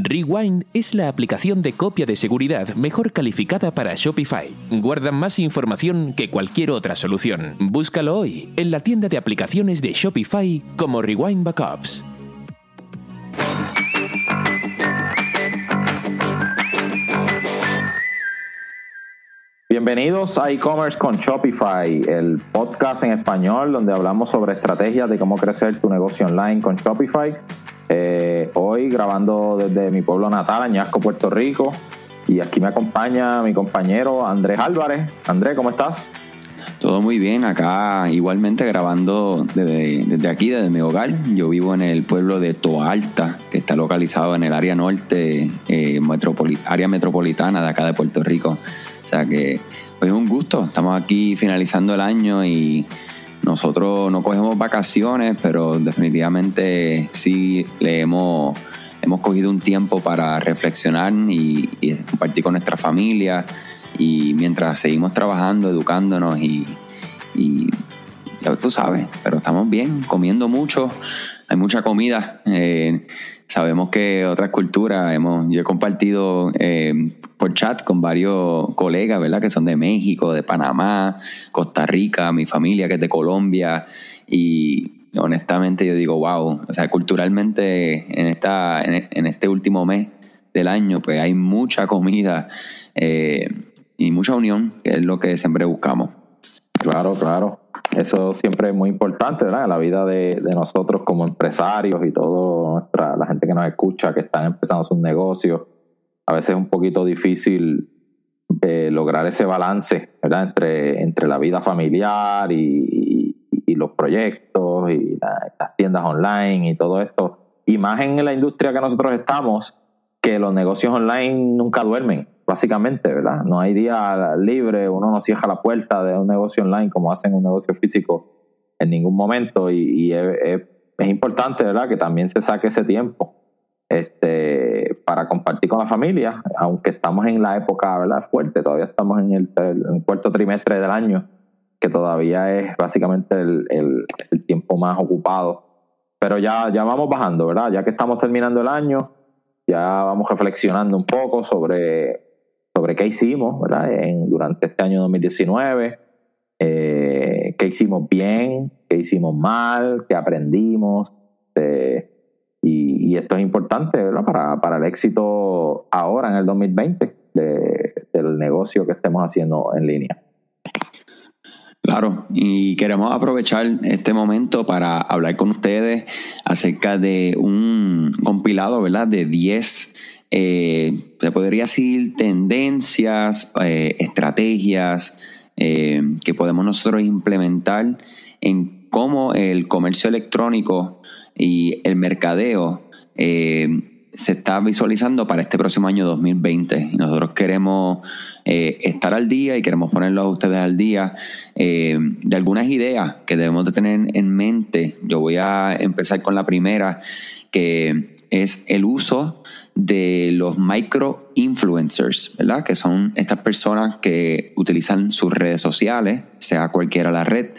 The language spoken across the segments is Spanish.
Rewind es la aplicación de copia de seguridad mejor calificada para Shopify. Guarda más información que cualquier otra solución. Búscalo hoy en la tienda de aplicaciones de Shopify como Rewind Backups. Bienvenidos a e-commerce con Shopify, el podcast en español donde hablamos sobre estrategias de cómo crecer tu negocio online con Shopify. Eh, hoy grabando desde mi pueblo natal, Añasco, Puerto Rico. Y aquí me acompaña mi compañero Andrés Álvarez. Andrés, ¿cómo estás? Todo muy bien, acá igualmente grabando desde, aquí, desde mi hogar. Yo vivo en el pueblo de Toalta, que está localizado en el área norte, eh, área metropolitana de acá de Puerto Rico. O sea que pues, es un gusto, estamos aquí finalizando el año y nosotros no cogemos vacaciones, pero definitivamente sí le hemos, hemos cogido un tiempo para reflexionar y, compartir con nuestra familia. Y mientras seguimos trabajando, educándonos y, ya tú sabes, pero estamos bien, comiendo mucho, hay mucha comida. Eh, sabemos que otras culturas, hemos, yo he compartido eh, por chat con varios colegas, ¿verdad? Que son de México, de Panamá, Costa Rica, mi familia que es de Colombia y honestamente yo digo, wow, o sea, culturalmente en, esta, en, este último mes del año pues hay mucha comida eh, y mucha unión, que es lo que siempre buscamos. Claro, claro. Eso siempre es muy importante, ¿verdad? En la vida de, nosotros como empresarios y toda la gente que nos escucha, que están empezando sus negocios. A veces es un poquito difícil eh, lograr ese balance, ¿verdad? Entre, entre la vida familiar y, los proyectos y las tiendas online y todo esto. Y más en la industria que nosotros estamos, que los negocios online nunca duermen básicamente, ¿verdad? No hay día libre, uno no cierra la puerta de un negocio online como hacen un negocio físico en ningún momento y, es, importante, ¿verdad? Que también se saque ese tiempo este, para compartir con la familia, aunque estamos en la época, ¿verdad? Fuerte, todavía estamos en el, cuarto trimestre del año, que todavía es básicamente el, el tiempo más ocupado. Pero ya, ya vamos bajando, ¿verdad? Ya que estamos terminando el año, ya vamos reflexionando un poco sobre sobre qué hicimos ¿verdad? En, durante este año 2019, eh, qué hicimos bien, qué hicimos mal, qué aprendimos. Eh, y, esto es importante ¿verdad? Para, para, el éxito ahora en el 2020 del negocio que estemos haciendo en línea. Claro, y queremos aprovechar este momento para hablar con ustedes acerca de un compilado, ¿verdad? De 10 eh, se podría decir tendencias, eh, estrategias eh, que podemos nosotros implementar en cómo el comercio electrónico y el mercadeo se está visualizando para este próximo año 2020. Y nosotros queremos estar al día y queremos ponerlos a ustedes al día de algunas ideas que debemos de tener en mente. Yo voy a empezar con la primera, que es el uso de los micro influencers, ¿verdad? Que son estas personas que utilizan sus redes sociales, sea cualquiera la red,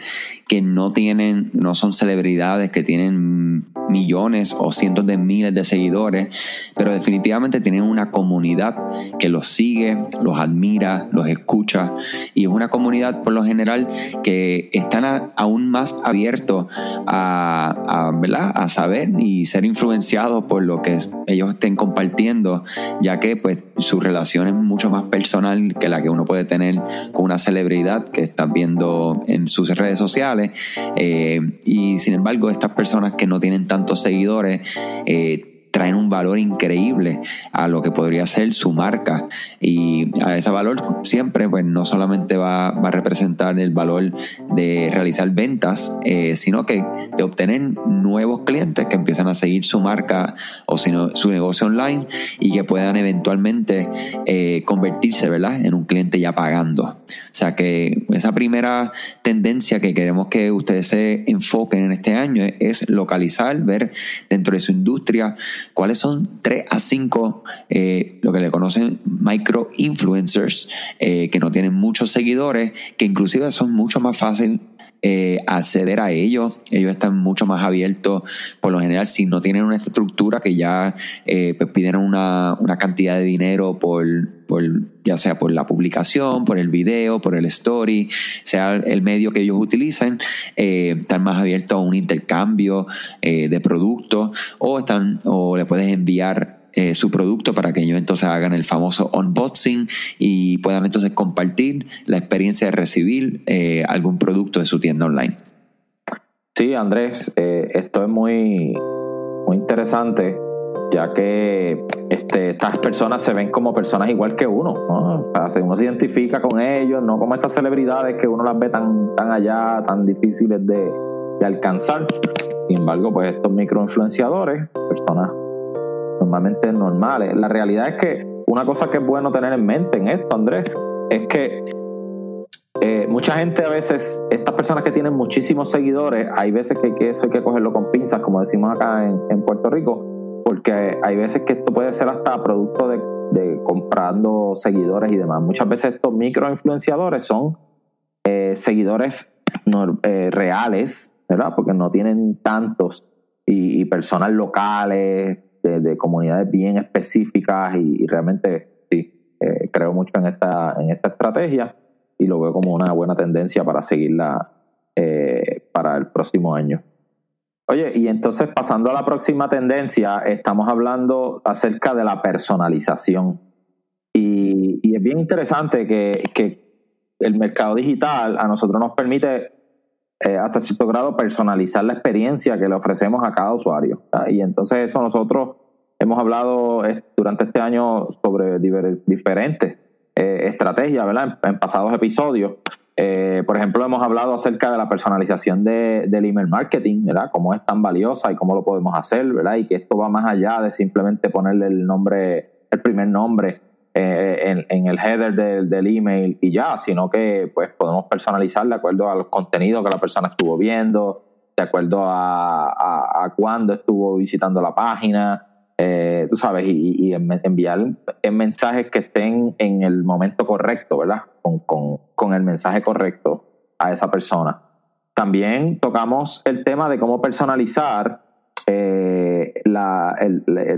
que no tienen, no son celebridades, que tienen millones o cientos de miles de seguidores, pero definitivamente tienen una comunidad que los sigue, los admira, los escucha y es una comunidad por lo general que están aún más abiertos a, ¿verdad? a saber y ser influenciados por lo que ellos estén compartiendo, ya que pues su relación es mucho más personal que la que uno puede tener con una celebridad que están viendo en sus redes sociales. Eh, y sin embargo, estas personas que no tienen tantos seguidores, eh, traen un valor increíble a lo que podría ser su marca y a ese valor siempre pues no solamente va, a representar el valor de realizar ventas eh, sino que de obtener nuevos clientes que empiezan a seguir su marca o su negocio online y que puedan eventualmente eh, convertirse ¿verdad? en un cliente ya pagando o sea que esa primera tendencia que queremos que ustedes se enfoquen en este año es localizar ver dentro de su industria cuáles son 3 a 5, eh, lo que le conocen micro influencers, eh, que no tienen muchos seguidores, que inclusive son mucho más fácil eh, acceder a ellos. Ellos están mucho más abiertos, por lo general, si no tienen una estructura que ya eh, pues piden una, una, cantidad de dinero por, por, ya sea por la publicación, por el video, por el story, sea el medio que ellos utilizan, eh, están más abiertos a un intercambio de productos o, están, o le puedes enviar eh, su producto para que ellos entonces hagan el famoso unboxing y puedan entonces compartir la experiencia de recibir eh, algún producto de su tienda online. Sí, Andrés, eh, esto es muy, muy interesante ya que este, estas personas se ven como personas igual que uno, ¿no? O sea, uno se identifica con ellos, no como estas celebridades que uno las ve tan, tan allá, tan difíciles de, de alcanzar. Sin embargo, pues estos microinfluenciadores, personas normalmente normales. La realidad es que una cosa que es bueno tener en mente en esto, Andrés, es que eh, mucha gente a veces, estas personas que tienen muchísimos seguidores, hay veces que, eso hay que cogerlo con pinzas, como decimos acá en, Puerto Rico, porque hay veces que esto puede ser hasta producto de, comprando seguidores y demás. Muchas veces estos microinfluenciadores son eh, seguidores eh, reales, ¿verdad? Porque no tienen tantos y personas locales, de, comunidades bien específicas y, realmente sí, eh, creo mucho en esta, en esta estrategia y lo veo como una buena tendencia para seguirla eh, para el próximo año. Oye, y entonces pasando a la próxima tendencia, estamos hablando acerca de la personalización. Y, es bien interesante que, que, el mercado digital a nosotros nos permite eh, hasta cierto grado personalizar la experiencia que le ofrecemos a cada usuario. Y entonces eso nosotros hemos hablado durante este año sobre diferentes eh, estrategias, ¿verdad? En, pasados episodios. Eh, por ejemplo, hemos hablado acerca de la personalización de, del email marketing, ¿verdad? Cómo es tan valiosa y cómo lo podemos hacer, ¿verdad? Y que esto va más allá de simplemente ponerle el nombre, el primer nombre eh, en, el header del, email y ya, sino que pues podemos personalizar de acuerdo a los contenidos que la persona estuvo viendo, de acuerdo a, a, cuándo estuvo visitando la página, eh, tú sabes, y, enviar mensajes que estén en el momento correcto, ¿verdad? Con, el mensaje correcto a esa persona. También tocamos el tema de cómo personalizar eh,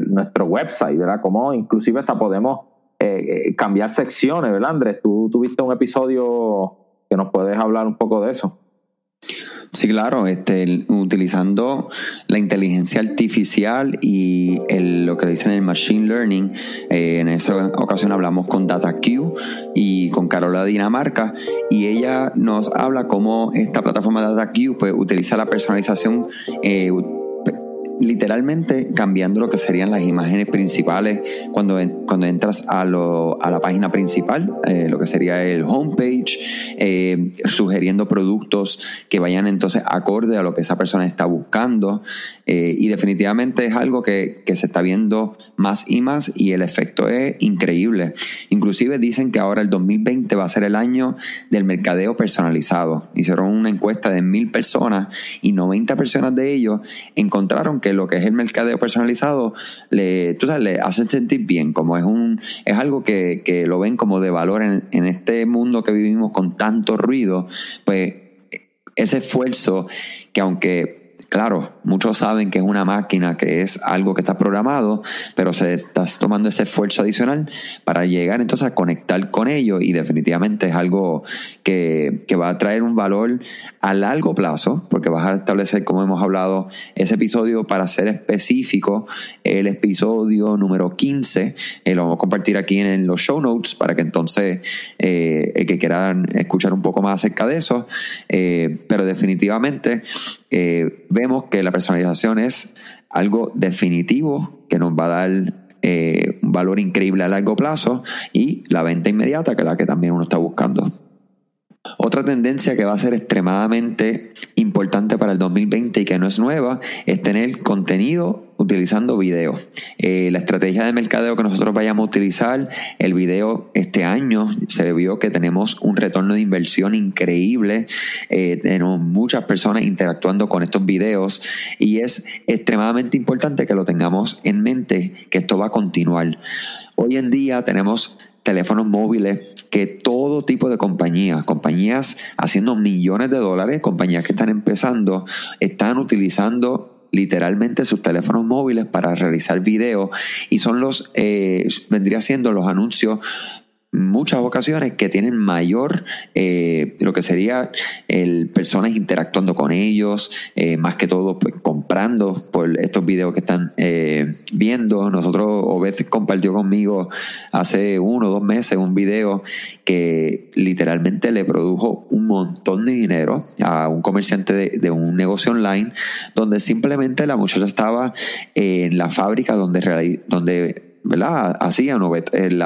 nuestro website, ¿verdad? Cómo inclusive hasta podemos eh, eh, cambiar secciones, ¿verdad, Andrés? Tú tuviste un episodio que nos puedes hablar un poco de eso. Sí, claro, este, utilizando la inteligencia artificial y lo que dicen el machine learning. Eh, en esa ocasión hablamos con DataQ y con Carola Dinamarca y ella nos habla cómo esta plataforma DataQ pues, utiliza la personalización literalmente cambiando lo que serían las imágenes principales cuando, cuando entras a, lo, a la página principal, eh, lo que sería el homepage, eh, sugiriendo productos que vayan entonces acorde a lo que esa persona está buscando. Eh, y definitivamente es algo que, que, se está viendo más y más y el efecto es increíble. Inclusive dicen que ahora el 2020 va a ser el año del mercadeo personalizado. Hicieron una encuesta de mil personas y 90 personas de ellos encontraron que que lo que es el mercadeo personalizado le, tú sabes, le hace sentir bien, como es un, es algo que, que lo ven como de valor en, en este mundo que vivimos con tanto ruido, pues ese esfuerzo que aunque Claro, muchos saben que es una máquina, que es algo que está programado, pero se está tomando ese esfuerzo adicional para llegar entonces a conectar con ello y definitivamente es algo que, va a traer un valor a largo plazo, porque vas a establecer, como hemos hablado, ese episodio para ser específico, el episodio número 15, eh, lo vamos a compartir aquí en, los show notes para que entonces eh, el que quieran escuchar un poco más acerca de eso, eh, pero definitivamente eh, vemos que la personalización es algo definitivo que nos va a dar eh, un valor increíble a largo plazo y la venta inmediata, que es la que también uno está buscando. Otra tendencia que va a ser extremadamente importante para el 2020 y que no es nueva es tener contenido utilizando video. Eh, la estrategia de mercadeo que nosotros vayamos a utilizar, el video este año se vio que tenemos un retorno de inversión increíble. Eh, tenemos muchas personas interactuando con estos videos y es extremadamente importante que lo tengamos en mente, que esto va a continuar. Hoy en día tenemos teléfonos móviles que todo tipo de compañías, compañías haciendo millones de dólares, compañías que están empezando, están utilizando literalmente sus teléfonos móviles para realizar videos y son los, eh, vendría siendo los anuncios muchas ocasiones que tienen mayor eh, lo que sería el personas interactuando con ellos eh, más que todo pues, comprando por estos videos que están eh, viendo. Nosotros o veces compartió conmigo hace uno o dos meses un video que literalmente le produjo un montón de dinero a un comerciante de, de un negocio online donde simplemente la muchacha estaba en la fábrica donde, donde ¿verdad? Hacían el,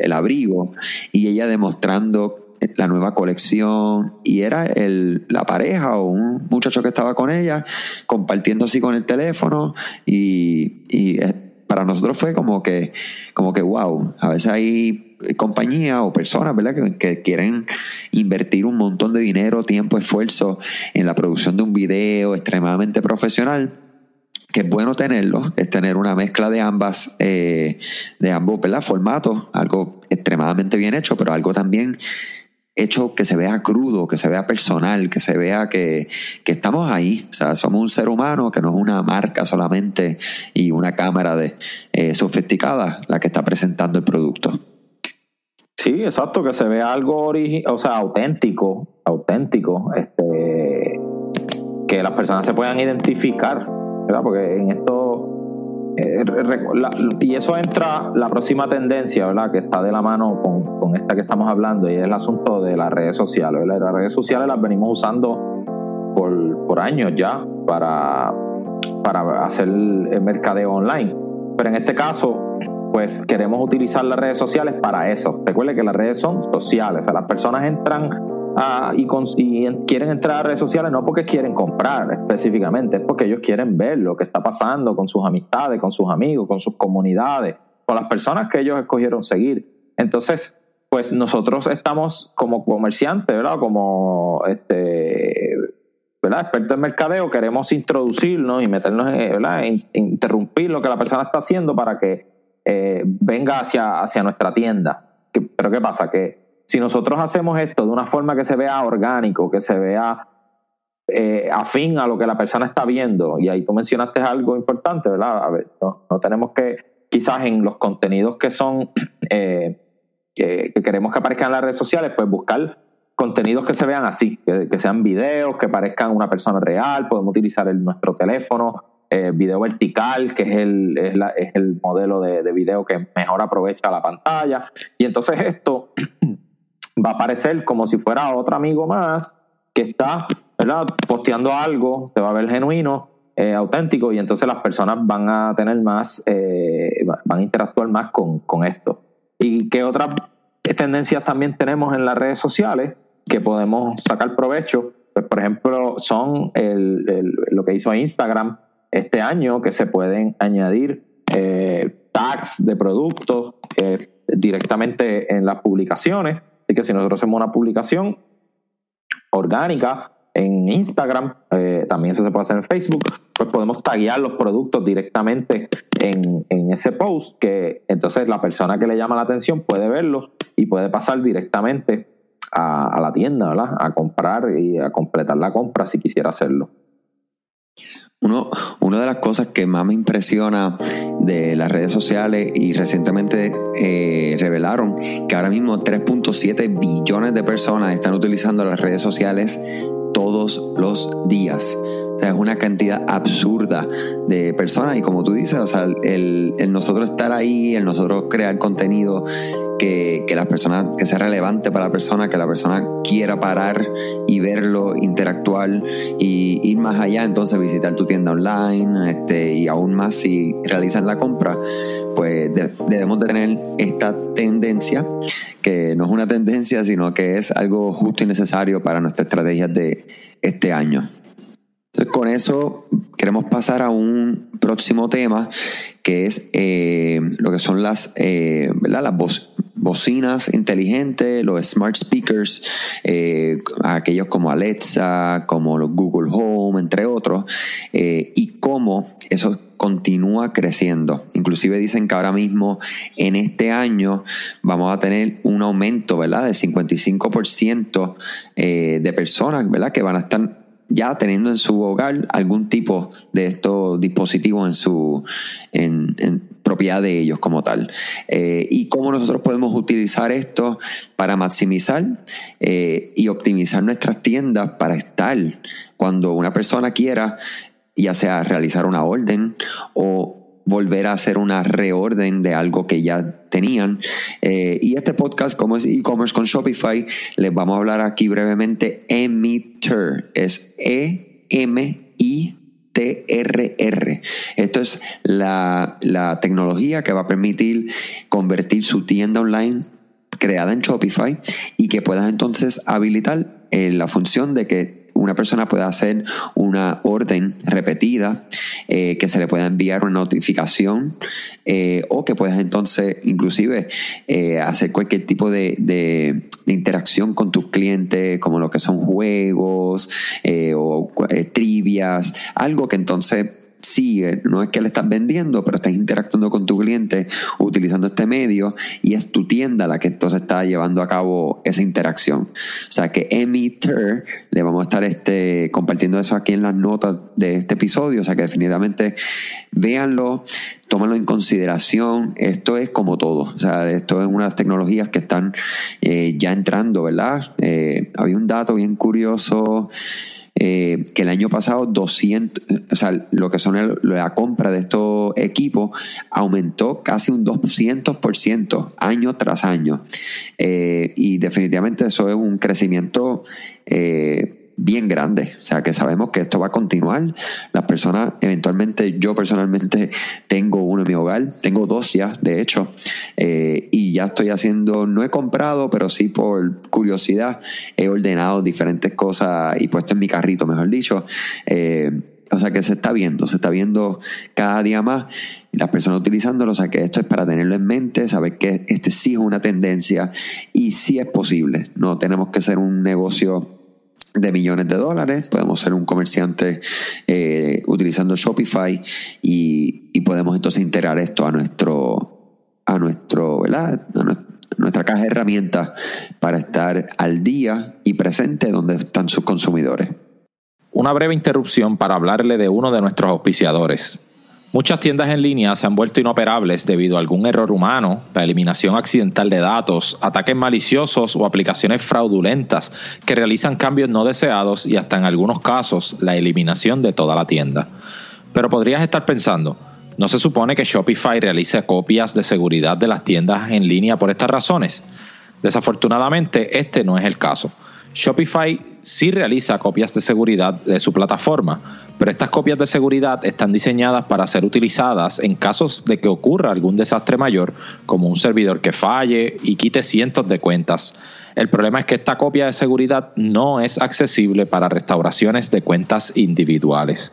el, abrigo y ella demostrando la nueva colección y era el, la pareja o un muchacho que estaba con ella compartiendo así con el teléfono y, y eh, para nosotros fue como que, como que wow, a veces hay compañías o personas ¿verdad? Que, que, quieren invertir un montón de dinero, tiempo, esfuerzo en la producción de un video extremadamente profesional que es bueno tenerlo, es tener una mezcla de ambas, eh, de ambos formatos, algo extremadamente bien hecho, pero algo también hecho que se vea crudo, que se vea personal, que se vea que, estamos ahí. O sea, somos un ser humano que no es una marca solamente y una cámara de eh, sofisticada la que está presentando el producto. Sí, exacto, que se vea algo o sea, auténtico, auténtico, este, que las personas se puedan identificar porque en esto, eh, y eso entra la próxima tendencia, ¿verdad? Que está de la mano con, con, esta que estamos hablando, y es el asunto de las redes sociales, Las redes sociales las venimos usando por, por años ya para, para hacer el mercadeo online. Pero en este caso, pues queremos utilizar las redes sociales para eso. Recuerde que las redes son sociales, o sea, las personas entran Ah, y, quieren entrar a redes sociales no porque quieren comprar específicamente, es porque ellos quieren ver lo que está pasando con sus amistades, con sus amigos, con sus comunidades, con las personas que ellos escogieron seguir. Entonces, pues nosotros estamos como comerciantes, ¿verdad? Como este, ¿verdad? expertos en mercadeo, queremos introducirnos y meternos, ¿verdad? interrumpir lo que la persona está haciendo para que eh, venga hacia, hacia nuestra tienda. Pero ¿qué pasa? Que si nosotros hacemos esto de una forma que se vea orgánico, que se vea eh, afín a lo que la persona está viendo, y ahí tú mencionaste algo importante, ¿verdad? A ver, no, tenemos que, quizás en los contenidos que son, eh, que, queremos que aparezcan en las redes sociales, pues buscar contenidos que se vean así, que, sean videos, que parezcan una persona real, podemos utilizar el, nuestro teléfono, eh, video vertical, que es el, es, es el modelo de, de, video que mejor aprovecha la pantalla. Y entonces esto va a aparecer como si fuera otro amigo más que está ¿verdad? posteando algo, se va a ver genuino, eh, auténtico, y entonces las personas van a tener más, eh, van a interactuar más con, con esto. ¿Y qué otras tendencias también tenemos en las redes sociales que podemos sacar provecho? Pues, por ejemplo, son el, lo que hizo Instagram este año, que se pueden añadir eh, tags de productos directamente en las publicaciones Así que si nosotros hacemos una publicación orgánica en Instagram, eh, también se puede hacer en Facebook, pues podemos taguear los productos directamente en, ese post, que entonces la persona que le llama la atención puede verlos y puede pasar directamente a la tienda, ¿verdad? A comprar y a completar la compra si quisiera hacerlo. Uno, una de las cosas que más me impresiona de las redes sociales y recientemente eh, revelaron que ahora mismo 3.7 billones de personas están utilizando las redes sociales todos los días. O sea, es una cantidad absurda de personas y como tú dices, o sea, el, el nosotros estar ahí, el nosotros crear contenido que, que, la persona, que sea relevante para la persona, que la persona quiera parar y verlo, interactuar y ir más allá, entonces visitar tu tienda online este, y aún más si realizan la compra, pues debemos de tener esta tendencia, que no es una tendencia, sino que es algo justo y necesario para nuestras estrategias de este año. Entonces, con eso queremos pasar a un próximo tema que es eh, lo que son las, eh, las bocinas inteligentes, los smart speakers, eh, aquellos como Alexa, como los Google Home, entre otros, y cómo eso continúa creciendo. Inclusive dicen que ahora mismo en este año vamos a tener un aumento, ¿verdad? De 55% de personas, ¿verdad? Que van a estar ya teniendo en su hogar algún tipo de estos dispositivos en su en, propiedad de ellos como tal. Eh, y cómo nosotros podemos utilizar esto para maximizar eh, y optimizar nuestras tiendas para estar cuando una persona quiera, ya sea realizar una orden o volver a hacer una reorden de algo que ya tenían. Eh, y este podcast, como es e-commerce con Shopify, les vamos a hablar aquí brevemente Emitter. Es E-M-I-T-R-R. Esto es la, la tecnología que va a permitir convertir su tienda online creada en Shopify y que puedas entonces habilitar eh, la función de que una persona puede hacer una orden repetida, eh, que se le pueda enviar una notificación eh, o que puedas entonces inclusive eh, hacer cualquier tipo de, de, interacción con tus clientes, como lo que son juegos o trivias, algo que entonces sí, no es que le estás vendiendo, pero estás interactuando con tu cliente utilizando este medio y es tu tienda la que entonces está llevando a cabo esa interacción. O sea que Emitter, le vamos a estar este, compartiendo eso aquí en las notas de este episodio, o sea que definitivamente véanlo, tómenlo en consideración, esto es como todo, o sea, esto es una de las tecnologías que están eh, ya entrando, ¿verdad? Eh, había un dato bien curioso. Eh, que el año pasado 200, o sea, lo que son la compra de estos equipos aumentó casi un 200% año tras año. Eh, y definitivamente eso es un crecimiento eh, bien grande. O sea, que sabemos que esto va a continuar. Las personas, eventualmente, yo personalmente tengo uno en mi hogar, tengo dos ya, de hecho, eh, y ya estoy haciendo, no he comprado, pero sí por curiosidad, he ordenado diferentes cosas y puesto en mi carrito, mejor dicho. Eh, o sea que se está viendo, se está viendo cada día más las personas utilizándolo. O sea que esto es para tenerlo en mente, saber que este sí es una tendencia y sí es posible. No tenemos que ser un negocio de millones de dólares, podemos ser un comerciante eh, utilizando Shopify y, podemos entonces integrar esto a nuestro, a nuestro, ¿verdad? nuestra caja de herramientas para estar al día y presente donde están sus consumidores. Una breve interrupción para hablarle de uno de nuestros auspiciadores. Muchas tiendas en línea se han vuelto inoperables debido a algún error humano, la eliminación accidental de datos, ataques maliciosos o aplicaciones fraudulentas que realizan cambios no deseados y hasta en algunos casos la eliminación de toda la tienda. Pero podrías estar pensando, ¿no se supone que Shopify realice copias de seguridad de las tiendas en línea por estas razones? Desafortunadamente, este no es el caso. Shopify sí realiza copias de seguridad de su plataforma, pero estas copias de seguridad están diseñadas para ser utilizadas en casos de que ocurra algún desastre mayor, como un servidor que falle y quite cientos de cuentas. El problema es que esta copia de seguridad no es accesible para restauraciones de cuentas individuales.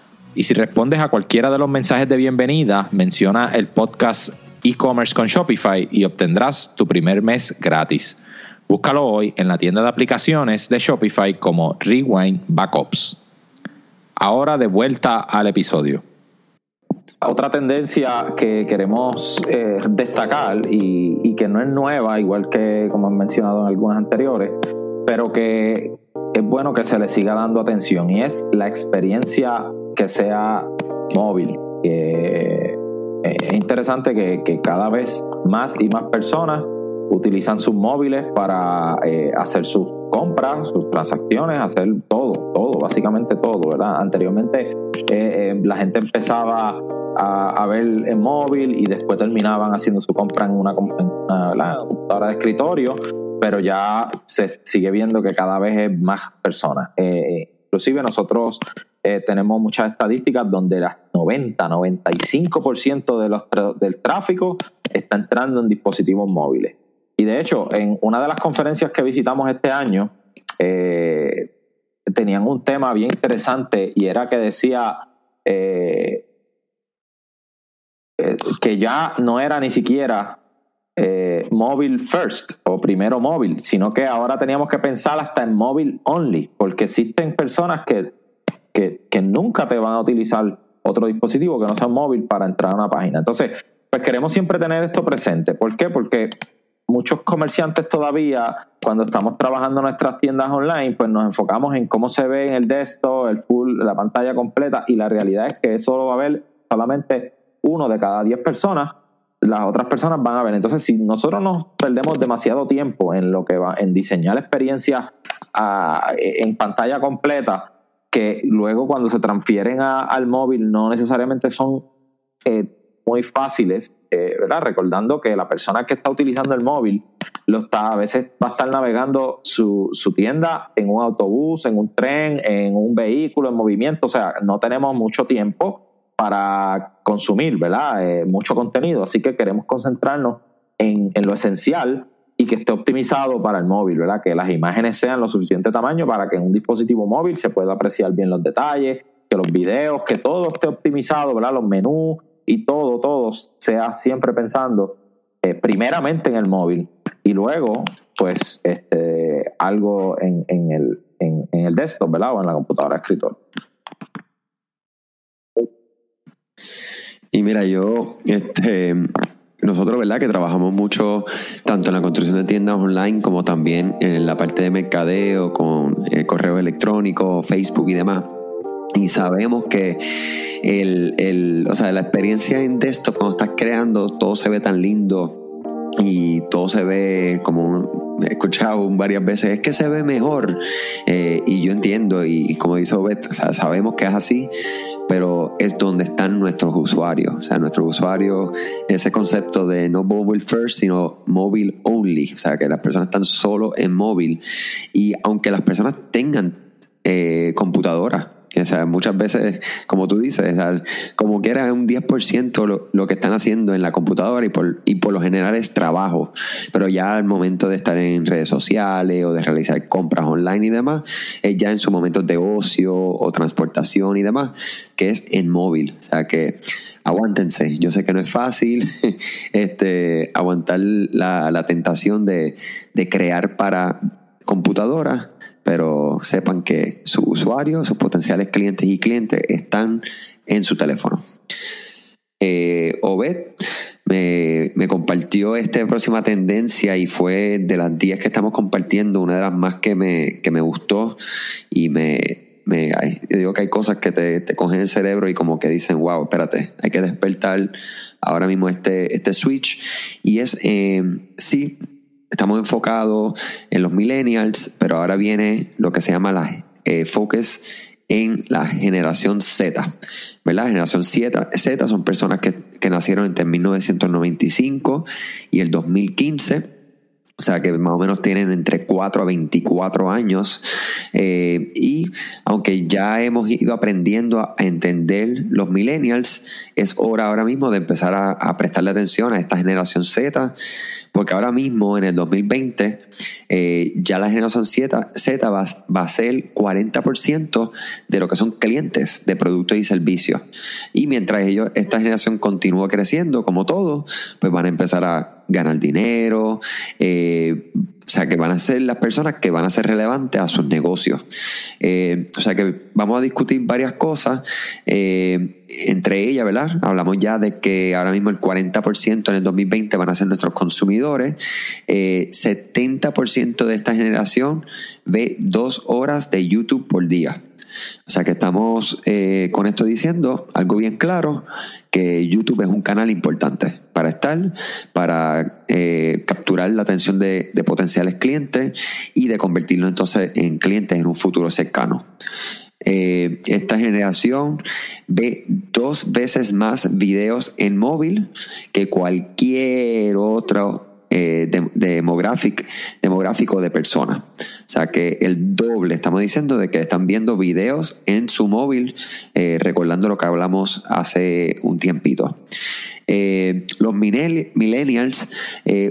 y si respondes a cualquiera de los mensajes de bienvenida, menciona el podcast e-commerce con Shopify y obtendrás tu primer mes gratis. Búscalo hoy en la tienda de aplicaciones de Shopify como Rewind Backups. Ahora de vuelta al episodio. Otra tendencia que queremos eh, destacar y, y, que no es nueva, igual que como han mencionado en algunas anteriores, pero que es bueno que se le siga dando atención y es la experiencia que sea móvil. es interesante que, cada vez más y más personas utilizan sus móviles para eh, hacer sus compras, sus transacciones, hacer todo, todo, básicamente todo, ¿verdad? Anteriormente eh, eh, la gente empezaba a, ver en móvil y después terminaban haciendo su compra en una, computadora de escritorio, pero ya se sigue viendo que cada vez es más personas. Eh, inclusive nosotros eh, tenemos muchas estadísticas donde las 90, 95% de los del tráfico está entrando en dispositivos móviles. Y de hecho, en una de las conferencias que visitamos este año, eh, tenían un tema bien interesante y era que decía eh, que ya no era ni siquiera eh, móvil first o primero móvil, sino que ahora teníamos que pensar hasta en móvil only, porque existen personas que, que, nunca te van a utilizar otro dispositivo que no sea móvil para entrar a una página. Entonces, pues queremos siempre tener esto presente. ¿Por qué? Porque muchos comerciantes todavía, cuando estamos trabajando nuestras tiendas online, pues nos enfocamos en cómo se ve en el desktop, el full, la pantalla completa, y la realidad es que eso lo va a ver solamente uno de cada diez personas, las otras personas van a ver. Entonces, si nosotros nos perdemos demasiado tiempo en lo que va, en diseñar experiencias ah, en pantalla completa, que luego cuando se transfieren al móvil no necesariamente son eh, muy fáciles, eh, ¿verdad? Recordando que la persona que está utilizando el móvil lo está, a veces va a estar navegando su, su tienda en un autobús, en un tren, en un vehículo en movimiento, o sea, no tenemos mucho tiempo para consumir, ¿verdad? Eh, mucho contenido, así que queremos concentrarnos en, en, lo esencial y que esté optimizado para el móvil, ¿verdad? Que las imágenes sean lo suficiente tamaño para que en un dispositivo móvil se pueda apreciar bien los detalles, que los videos, que todo esté optimizado, ¿verdad? Los menús, y todo, todo sea siempre pensando eh, primeramente en el móvil y luego, pues, este, algo en, en, el, en, el desktop, ¿verdad? O en la computadora de escritorio. Y mira, yo, este, nosotros, ¿verdad? Que trabajamos mucho tanto en la construcción de tiendas online como también en la parte de mercadeo con eh, correo electrónico, Facebook y demás. Y sabemos que el, el, o sea, la experiencia en desktop, cuando estás creando, todo se ve tan lindo y todo se ve como he escuchado varias veces, es que se ve mejor. Eh, y yo entiendo, y, como dice Obed, o sea, sabemos que es así, pero es donde están nuestros usuarios. O sea, nuestros usuarios, ese concepto de no mobile first, sino mobile only. O sea, que las personas están solo en móvil. Y aunque las personas tengan eh, computadoras, muchas veces, como tú dices, como que era un 10% lo, lo, que están haciendo en la computadora y por, y por lo general es trabajo. Pero ya al momento de estar en redes sociales o de realizar compras online y demás, es ya en su momento de ocio o transportación y demás, que es en móvil. O sea que aguántense. Yo sé que no es fácil este, aguantar la, la tentación de, de crear para computadora pero sepan que sus usuarios, sus potenciales clientes y clientes están en su teléfono. Eh, Obed me, compartió esta próxima tendencia y fue de las 10 que estamos compartiendo, una de las más que me, que me gustó y me, digo que hay cosas que te, te, cogen el cerebro y como que dicen, wow, espérate, hay que despertar ahora mismo este, este switch. Y es, eh, sí, estamos enfocados en los millennials, pero ahora viene lo que se llama la eh, focus en la generación Z. ¿verdad? Generación Z, Z son personas que, que nacieron entre 1995 y el 2015 o sea que más o menos tienen entre 4 a 24 años. Eh, y aunque ya hemos ido aprendiendo a entender los millennials, es hora ahora mismo de empezar a, a prestarle atención a esta generación Z, porque ahora mismo en el 2020 eh, ya la generación Z, Z va, a ser 40% de lo que son clientes de productos y servicios. Y mientras ellos, esta generación continúa creciendo, como todo, pues van a empezar a ganar dinero, eh, o sea, que van a ser las personas que van a ser relevantes a sus negocios. Eh, o sea, que vamos a discutir varias cosas. Eh, entre ellas, ¿verdad? Hablamos ya de que ahora mismo el 40% en el 2020 van a ser nuestros consumidores. 70% de esta generación ve dos horas de YouTube por día. O sea que estamos eh, con esto diciendo algo bien claro, que YouTube es un canal importante para estar, para eh, capturar la atención de, potenciales clientes y de convertirlo entonces en clientes en un futuro cercano. Eh, esta generación ve dos veces más videos en móvil que cualquier otro eh, demográfico, de personas. O sea que el doble, estamos diciendo de que están viendo videos en su móvil, eh, recordando lo que hablamos hace un tiempito. los millennials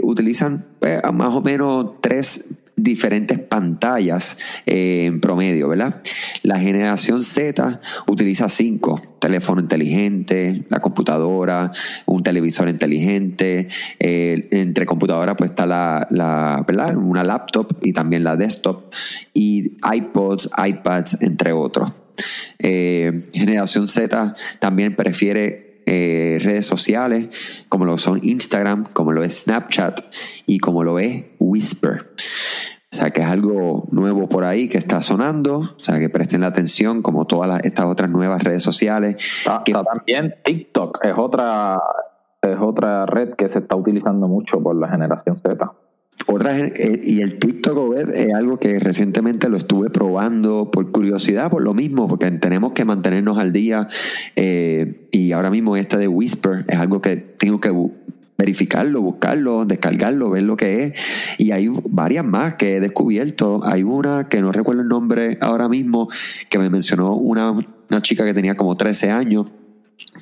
utilizan más o menos tres diferentes pantallas eh, en promedio, ¿verdad? La generación Z utiliza cinco, teléfono inteligente, la computadora, un televisor inteligente, eh, entre computadora pues está la, ¿verdad? Una laptop y también la desktop y iPods, iPads, entre otros. Eh, generación Z también prefiere redes sociales como lo son Instagram, como lo es Snapchat y como lo es Whisper. O sea, que es algo nuevo por ahí que está sonando. O sea, que presten la atención, como todas estas otras nuevas redes sociales. que... también TikTok es otra, es otra red que se está utilizando mucho por la generación Z. Otra, eh, y el TikTok es algo que recientemente lo estuve probando por curiosidad, por lo mismo, porque tenemos que mantenernos al día. Eh, y ahora mismo esta de Whisper es algo que tengo que verificarlo, buscarlo, descargarlo, ver lo que es. Y hay varias más que he descubierto. Hay una que no recuerdo el nombre ahora mismo, que me mencionó una, una chica que tenía como 13 años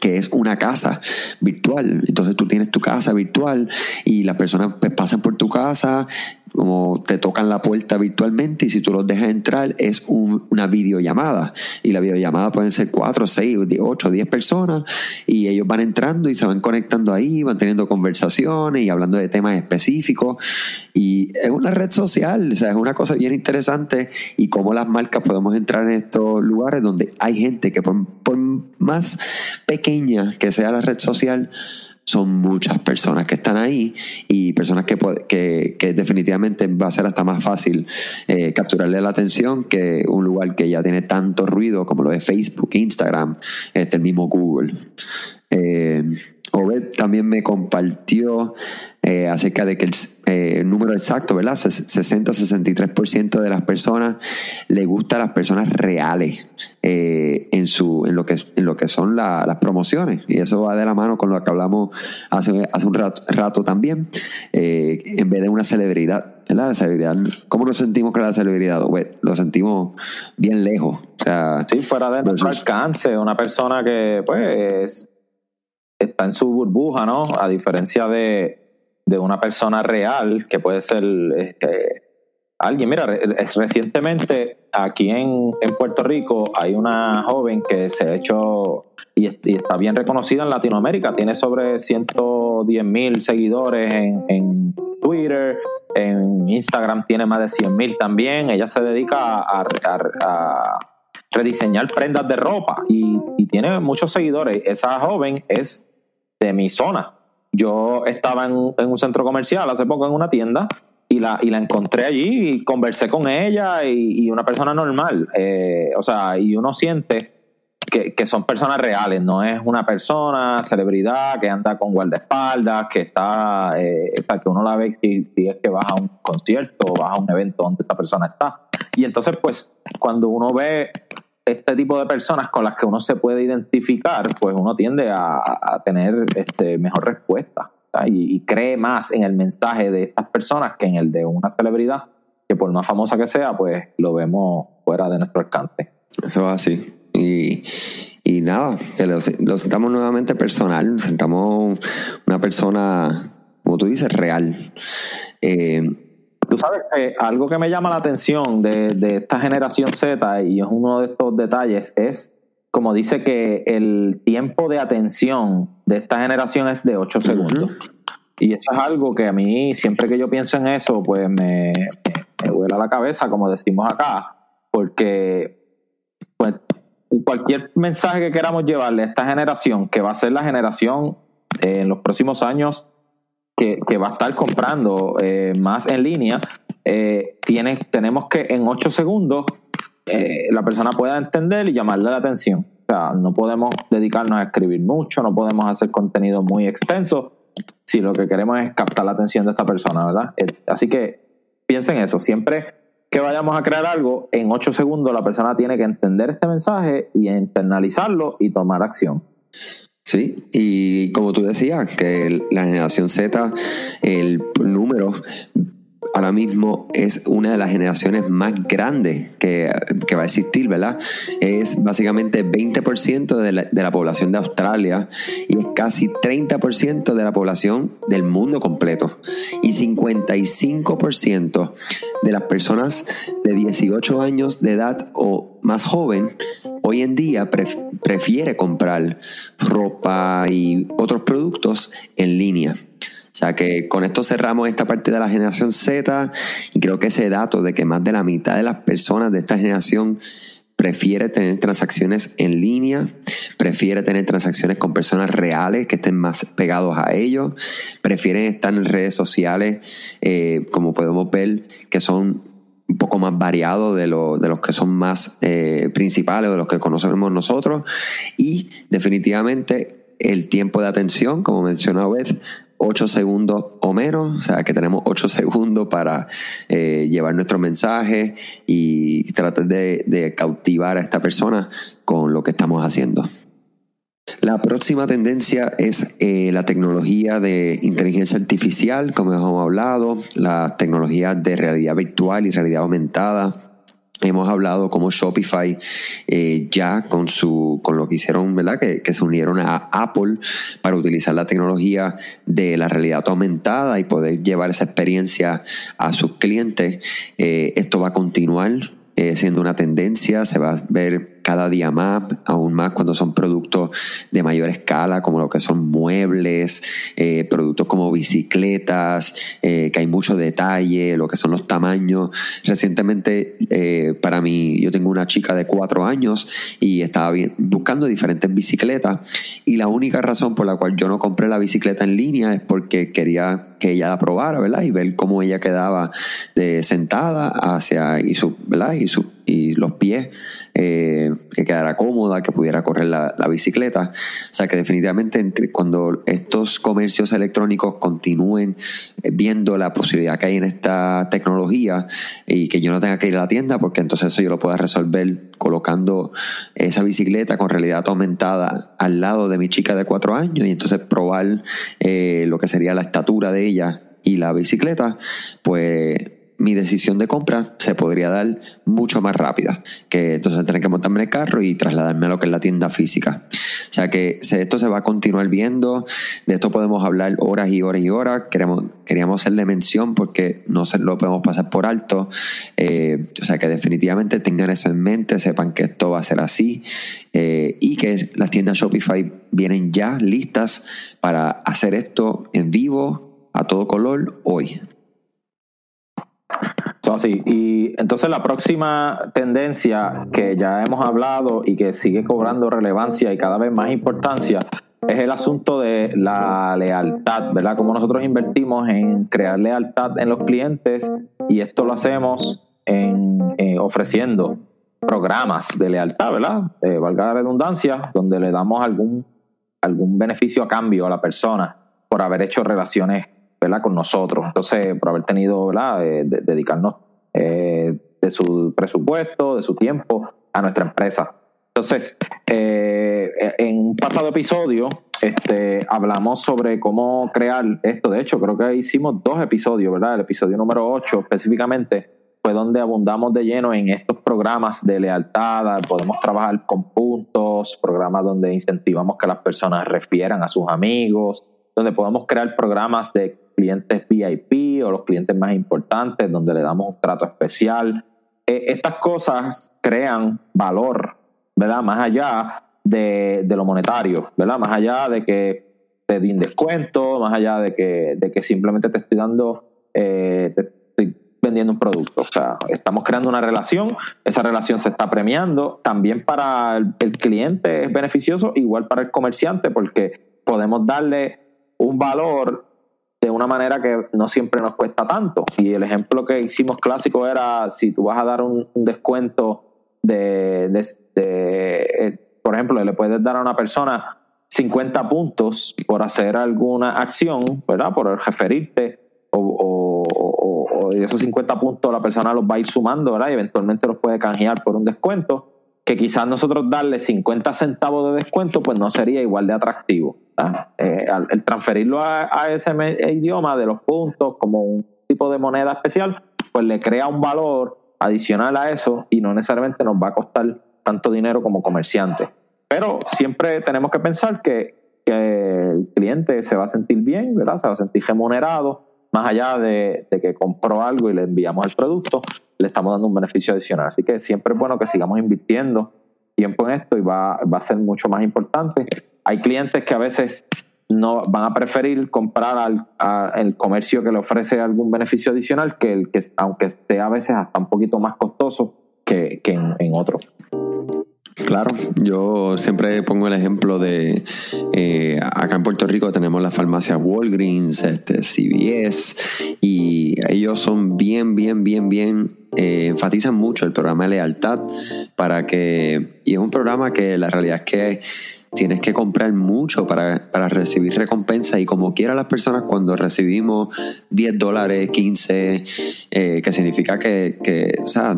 que es una casa virtual. Entonces tú tienes tu casa virtual y las personas pues, pasan por tu casa, como te tocan la puerta virtualmente y si tú los dejas entrar es una videollamada. Y la videollamada pueden ser cuatro, seis, ocho, diez personas y ellos van entrando y se van conectando ahí, van teniendo conversaciones y hablando de temas específicos. Y es una red social, o sea, es una cosa bien interesante y cómo las marcas podemos entrar en estos lugares donde hay gente que por más pequeña que sea la red social, son muchas personas que están ahí y personas que, que, definitivamente va a ser hasta más fácil eh, capturarle la atención que un lugar que ya tiene tanto ruido como lo de Facebook, Instagram, este, el mismo Google. Eh, Obed también me compartió eh, acerca de que el, eh, número exacto, ¿verdad? 60-63% de las personas le gustan las personas reales eh, en, su, en, lo que, en lo que son las promociones. Y eso va de la mano con lo que hablamos hace, hace un rato, también, en vez de una celebridad. ¿verdad? La celebridad, ¿Cómo nos sentimos con la celebridad? lo sentimos bien lejos. O sea, sí, fuera de nuestro alcance, una persona que pues está en su burbuja, ¿no? A diferencia de, una persona real que puede ser este, alguien. Mira, recientemente aquí en, Puerto Rico hay una joven que se ha hecho y, está bien reconocida en Latinoamérica. Tiene sobre 110 mil seguidores en, Twitter. En Instagram tiene más de 100 mil también. Ella se dedica a rediseñar prendas de ropa y, tiene muchos seguidores. Esa joven es de mi zona. Yo estaba en, un centro comercial hace poco en una tienda y la, y la encontré allí y conversé con ella y, una persona normal. Eh, o sea, y uno siente que, que, son personas reales, no es una persona, celebridad, que anda con guardaespaldas, que está, eh, o sea, que uno la ve si, si es que vas a un concierto o vas a un evento donde esta persona está. Y entonces, pues, cuando uno ve este tipo de personas con las que uno se puede identificar, pues uno tiende a, tener este, mejor respuesta y, cree más en el mensaje de estas personas que en el de una celebridad que por más famosa que sea, pues lo vemos fuera de nuestro alcance. Eso es así. Y, y nada, que lo, sentamos nuevamente personal, sentamos una persona, como tú dices, real. Eh, Tú sabes que algo que me llama la atención de, esta generación Z, y es uno de estos detalles, es como dice que el tiempo de atención de esta generación es de 8 segundos. Y eso es algo que a mí, siempre que yo pienso en eso, pues me, me, vuela la cabeza, como decimos acá, porque pues, cualquier mensaje que queramos llevarle a esta generación, que va a ser la generación eh, en los próximos años que, va a estar comprando eh, más en línea, eh, tenemos que en 8 segundos eh, la persona pueda entender y llamarle la atención. O sea, no podemos dedicarnos a escribir mucho, no podemos hacer contenido muy extenso si lo que queremos es captar la atención de esta persona, ¿verdad? Así que piensen eso, siempre que vayamos a crear algo, en ocho segundos la persona tiene que entender este mensaje y internalizarlo y tomar acción. Sí, y como tú decías, que la generación Z, el número ahora mismo es una de las generaciones más grandes que, va a existir, ¿verdad? Es básicamente 20% de la, de la población de Australia y es casi 30% de la población del mundo completo. Y 55% de las personas de 18 años de edad o más joven hoy en día prefiere comprar ropa y otros productos en línea. O sea que con esto cerramos esta parte de la generación Z y creo que ese dato de que más de la mitad de las personas de esta generación prefiere tener transacciones en línea, prefiere tener transacciones con personas reales que estén más pegados a ellos, prefieren estar en redes sociales, eh, como podemos ver, que son un poco más variados de, de los que son más eh, principales, de los que conocemos nosotros, y definitivamente el tiempo de atención, como mencionó Beth, 8 segundos o menos, o sea que tenemos 8 segundos para eh, llevar nuestro mensaje y tratar de, cautivar a esta persona con lo que estamos haciendo. La próxima tendencia es eh, la tecnología de inteligencia artificial, como hemos hablado, la tecnología de realidad virtual y realidad aumentada, Hemos hablado como Shopify eh, ya con su con lo que hicieron, ¿verdad? Que, se unieron a Apple para utilizar la tecnología de la realidad aumentada y poder llevar esa experiencia a sus clientes. Eh, esto va a continuar eh, siendo una tendencia, se va a ver cada día más, aún más cuando son productos de mayor escala, como lo que son muebles, eh, productos como bicicletas, eh, que hay mucho detalle, lo que son los tamaños. Recientemente, eh, para mí, yo tengo una chica de cuatro años y estaba buscando diferentes bicicletas y la única razón por la cual yo no compré la bicicleta en línea es porque quería que ella la probara, ¿verdad? Y ver cómo ella quedaba de sentada hacia y su, ¿verdad? Y su y los pies, eh, que quedara cómoda, que pudiera correr la, bicicleta. O sea que definitivamente cuando estos comercios electrónicos continúen eh, viendo la posibilidad que hay en esta tecnología y que yo no tenga que ir a la tienda, porque entonces eso yo lo puedo resolver colocando esa bicicleta con realidad aumentada al lado de mi chica de cuatro años y entonces probar eh, lo que sería la estatura de y la bicicleta, pues mi decisión de compra se podría dar mucho más rápida que entonces tener que montarme el carro y trasladarme a lo que es la tienda física. O sea que esto se va a continuar viendo, de esto podemos hablar horas y horas y horas, queremos, queríamos hacerle mención porque no se lo podemos pasar por alto, eh, o sea que definitivamente tengan eso en mente, sepan que esto va a ser así eh, y que las tiendas Shopify vienen ya listas para hacer esto en vivo a todo color hoy así. Y entonces la próxima tendencia que ya hemos hablado y que sigue cobrando relevancia y cada vez más importancia es el asunto de la lealtad, ¿verdad? Como nosotros invertimos en crear lealtad en los clientes y esto lo hacemos en, eh, ofreciendo programas de lealtad, ¿verdad? Eh, valga la redundancia, donde le damos algún, algún beneficio a cambio a la persona por haber hecho relaciones ¿verdad? con nosotros. Entonces, por haber tenido, ¿verdad? Eh, dedicarnos eh, de su presupuesto, de su tiempo a nuestra empresa. Entonces, eh, en un pasado episodio este, hablamos sobre cómo crear esto. De hecho, creo que hicimos dos episodios, ¿verdad? El episodio número 8 específicamente fue donde abundamos de lleno en estos programas de lealtad. Podemos trabajar con puntos, programas donde incentivamos que las personas refieran a sus amigos, donde podemos crear programas de clientes VIP o los clientes más importantes, donde le damos un trato especial. Eh, estas cosas crean valor, ¿verdad? Más allá de, lo monetario, ¿verdad? Más allá de que te den descuento, más allá de que, de que simplemente te estoy dando, eh, te estoy vendiendo un producto. O sea, estamos creando una relación, esa relación se está premiando. También para el cliente es beneficioso, igual para el comerciante, porque podemos darle un valor de una manera que no siempre nos cuesta tanto. Y el ejemplo que hicimos clásico era si tú vas a dar un, descuento de, eh, por ejemplo, le puedes dar a una persona 50 puntos por hacer alguna acción, ¿verdad? Por referirte o, de esos 50 puntos la persona los va a ir sumando, ¿verdad? Y eventualmente los puede canjear por un descuento, que quizás nosotros darle 50 centavos de descuento, pues no sería igual de atractivo. Eh, el transferirlo a, ese idioma de los puntos como un tipo de moneda especial, pues le crea un valor adicional a eso y no necesariamente nos va a costar tanto dinero como comerciante. Pero siempre tenemos que pensar que, que el cliente se va a sentir bien, ¿verdad? Se va a sentir remunerado más allá de, que compró algo y le enviamos el producto, le estamos dando un beneficio adicional. Así que siempre es bueno que sigamos invirtiendo tiempo en esto y va, a ser mucho más importante. Hay clientes que a veces no van a preferir comprar al el comercio que le ofrece algún beneficio adicional que el que aunque esté a veces hasta un poquito más costoso que, en, en otro. Claro, yo siempre pongo el ejemplo de eh, acá en Puerto Rico tenemos las farmacias Walgreens, este, CVS, y ellos son bien, bien, bien, bien, eh, enfatizan mucho el programa de lealtad para que, y es un programa que la realidad es que tienes que comprar mucho para, recibir recompensa. Y como quiera las personas cuando recibimos 10 dólares, 15, eh, que significa que, que o sea,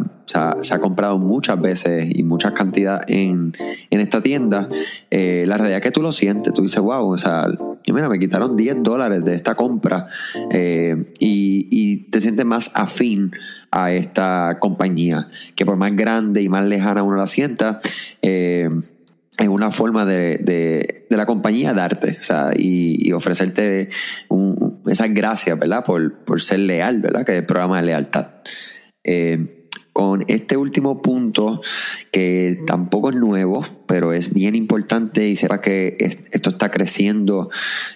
se ha, comprado muchas veces y muchas cantidades en, esta tienda, eh, la realidad es que tú lo sientes, tú dices, wow, o sea, mira, me quitaron 10 dólares de esta compra eh, y, y, te sientes más afín a esta compañía, que por más grande y más lejana uno la sienta, eh, es una forma de, de, la compañía darte o sea, y, ofrecerte esas gracias, ¿verdad? Por, por, ser leal, ¿verdad? Que es el programa de lealtad. Eh, con este último punto, que tampoco es nuevo, pero es bien importante y sepa que esto está creciendo.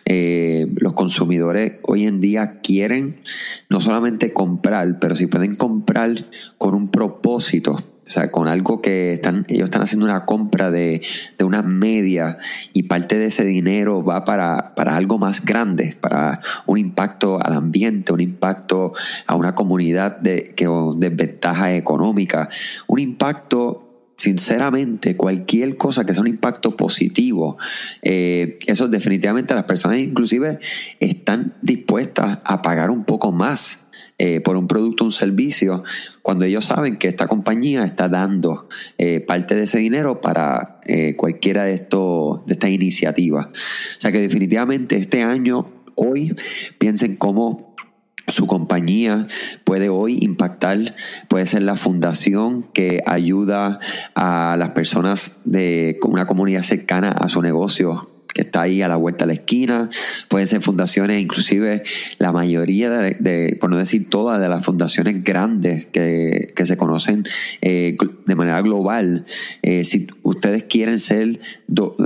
Eh, los consumidores hoy en día quieren no solamente comprar, pero si pueden comprar con un propósito o sea, con algo que están, ellos están haciendo una compra de, de unas medias y parte de ese dinero va para, para, algo más grande, para un impacto al ambiente, un impacto a una comunidad de, que, desventaja económica, un impacto sinceramente, cualquier cosa que sea un impacto positivo, eh, eso definitivamente las personas inclusive están dispuestas a pagar un poco más eh, por un producto un servicio, cuando ellos saben que esta compañía está dando eh, parte de ese dinero para eh, cualquiera de, estos, de estas iniciativas. O sea que definitivamente este año, hoy, piensen cómo su compañía puede hoy impactar, puede ser la fundación que ayuda a las personas de una comunidad cercana a su negocio que está ahí a la vuelta de la esquina. Pueden ser fundaciones, inclusive la mayoría de, por no decir todas, de las fundaciones grandes que, se conocen eh, de manera global. Eh, si ustedes quieren ser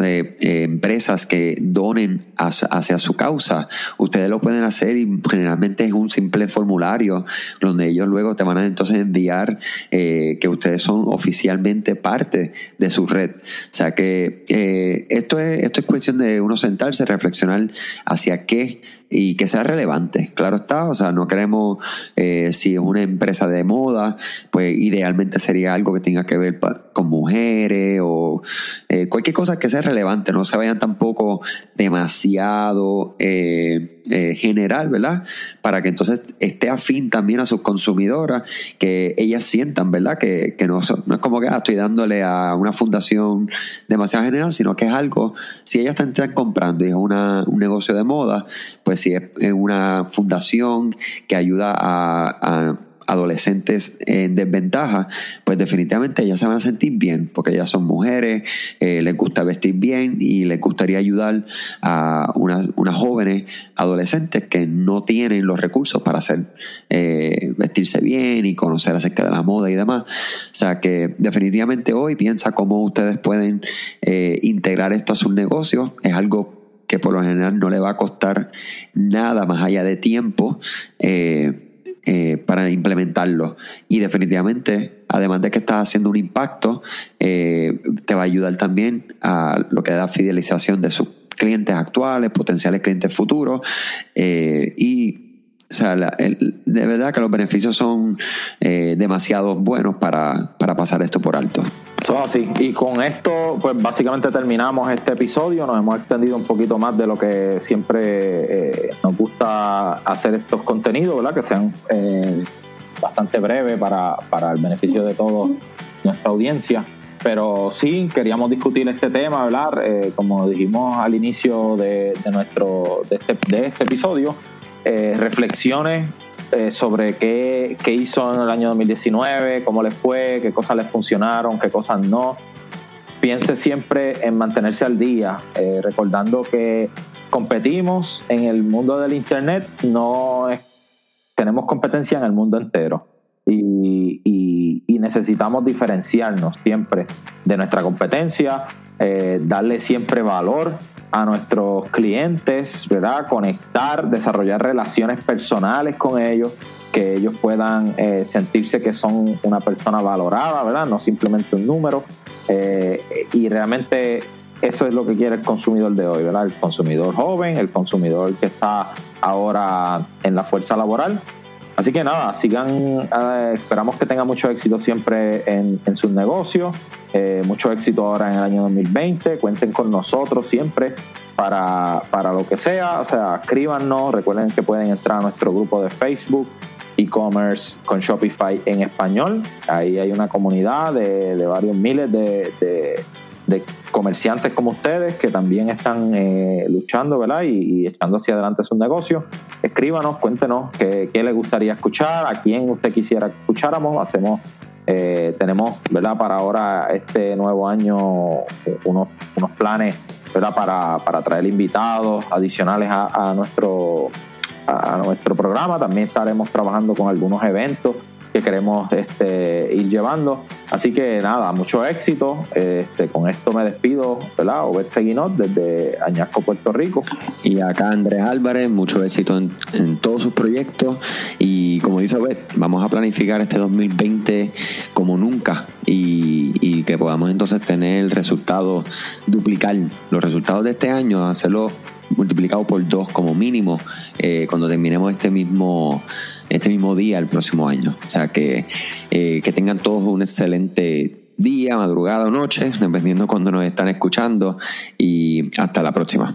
eh, empresas que donen hacia, su causa, ustedes lo pueden hacer y generalmente es un simple formulario donde ellos luego te van a entonces enviar que ustedes son oficialmente parte de su red. O sea que esto, es, esto es cuestión de uno sentarse, reflexionar hacia qué y que sea relevante. Claro está, o sea, no queremos, eh, si es una empresa de moda, pues idealmente sería algo que tenga que ver con mujeres o eh, cualquier cosa que sea relevante, no se vayan tampoco demasiado eh, general, ¿verdad? Para que entonces esté afín también a sus consumidoras, que ellas sientan, ¿verdad? Que, no, no, es como que ah, estoy dándole a una fundación demasiado general, sino que es algo, si ellas están, comprando y es una, un negocio de moda, pues si es una fundación que ayuda a, adolescentes en desventaja, pues definitivamente ellas se van a sentir bien, porque ellas son mujeres, eh, les gusta vestir bien y les gustaría ayudar a unas, jóvenes adolescentes que no tienen los recursos para hacer eh, vestirse bien y conocer acerca de la moda y demás. O sea que definitivamente hoy piensa cómo ustedes pueden eh, integrar esto a sus negocios. Es algo que por lo general no le va a costar nada más allá de tiempo eh, eh, para implementarlo. Y definitivamente, además de que estás haciendo un impacto, eh, te va a ayudar también a lo que da fidelización de sus clientes actuales, potenciales clientes futuros y o sea, de verdad que los beneficios son demasiado buenos para, para pasar esto por alto. Todo así. Y con esto, pues básicamente terminamos este episodio. Nos hemos extendido un poquito más de lo que siempre eh, nos gusta hacer estos contenidos, ¿verdad? Que sean eh, bastante breves para, para el beneficio de toda nuestra audiencia. Pero sí, queríamos discutir este tema, hablar, eh, como dijimos al inicio de, nuestro, de este, de este episodio, reflexiones eh, sobre qué, qué, hizo en el año 2019, cómo les fue, qué cosas les funcionaron, qué cosas no. Piense siempre en mantenerse al día, eh, recordando que competimos en el mundo del Internet, no tenemos competencia en el mundo entero. Y, necesitamos diferenciarnos siempre de nuestra competencia, eh, darle siempre valor a nuestros clientes, ¿verdad? Conectar, desarrollar relaciones personales con ellos, que ellos puedan eh, sentirse que son una persona valorada, ¿verdad? No simplemente un número. Eh, y realmente eso es lo que quiere el consumidor de hoy, ¿verdad? El consumidor joven, el consumidor que está ahora en la fuerza laboral, Así que nada, sigan, eh, esperamos que tengan mucho éxito siempre en, sus negocios, eh, mucho éxito ahora en el año 2020, cuenten con nosotros siempre para, para lo que sea, o sea, escríbanos, recuerden que pueden entrar a nuestro grupo de Facebook, e-commerce con Shopify en español, ahí hay una comunidad de, varios miles de de comerciantes como ustedes que también están eh, luchando ¿verdad? Y, echando hacia adelante sus negocios. Escríbanos, cuéntenos qué, qué les gustaría escuchar, a quién usted quisiera que escucháramos. Hacemos, eh, tenemos ¿verdad? para ahora este nuevo año unos, unos planes ¿verdad? Para, para traer invitados adicionales a nuestro, a nuestro programa. También estaremos trabajando con algunos eventos que queremos este, ir llevando. Así que nada, mucho éxito. Este, con esto me despido, ¿verdad? Obed Seguinot desde Añasco, Puerto Rico. Y acá Andrés Álvarez, mucho éxito en, todos sus proyectos. Y como dice Obed, vamos a planificar este 2020 como nunca y, que podamos entonces tener el resultado, duplicar los resultados de este año, hacerlo multiplicado por dos como mínimo eh, cuando terminemos este mismo, este mismo día el próximo año. O sea que, eh, que tengan todos un excelente día, madrugada o noche, dependiendo cuando nos están escuchando y hasta la próxima.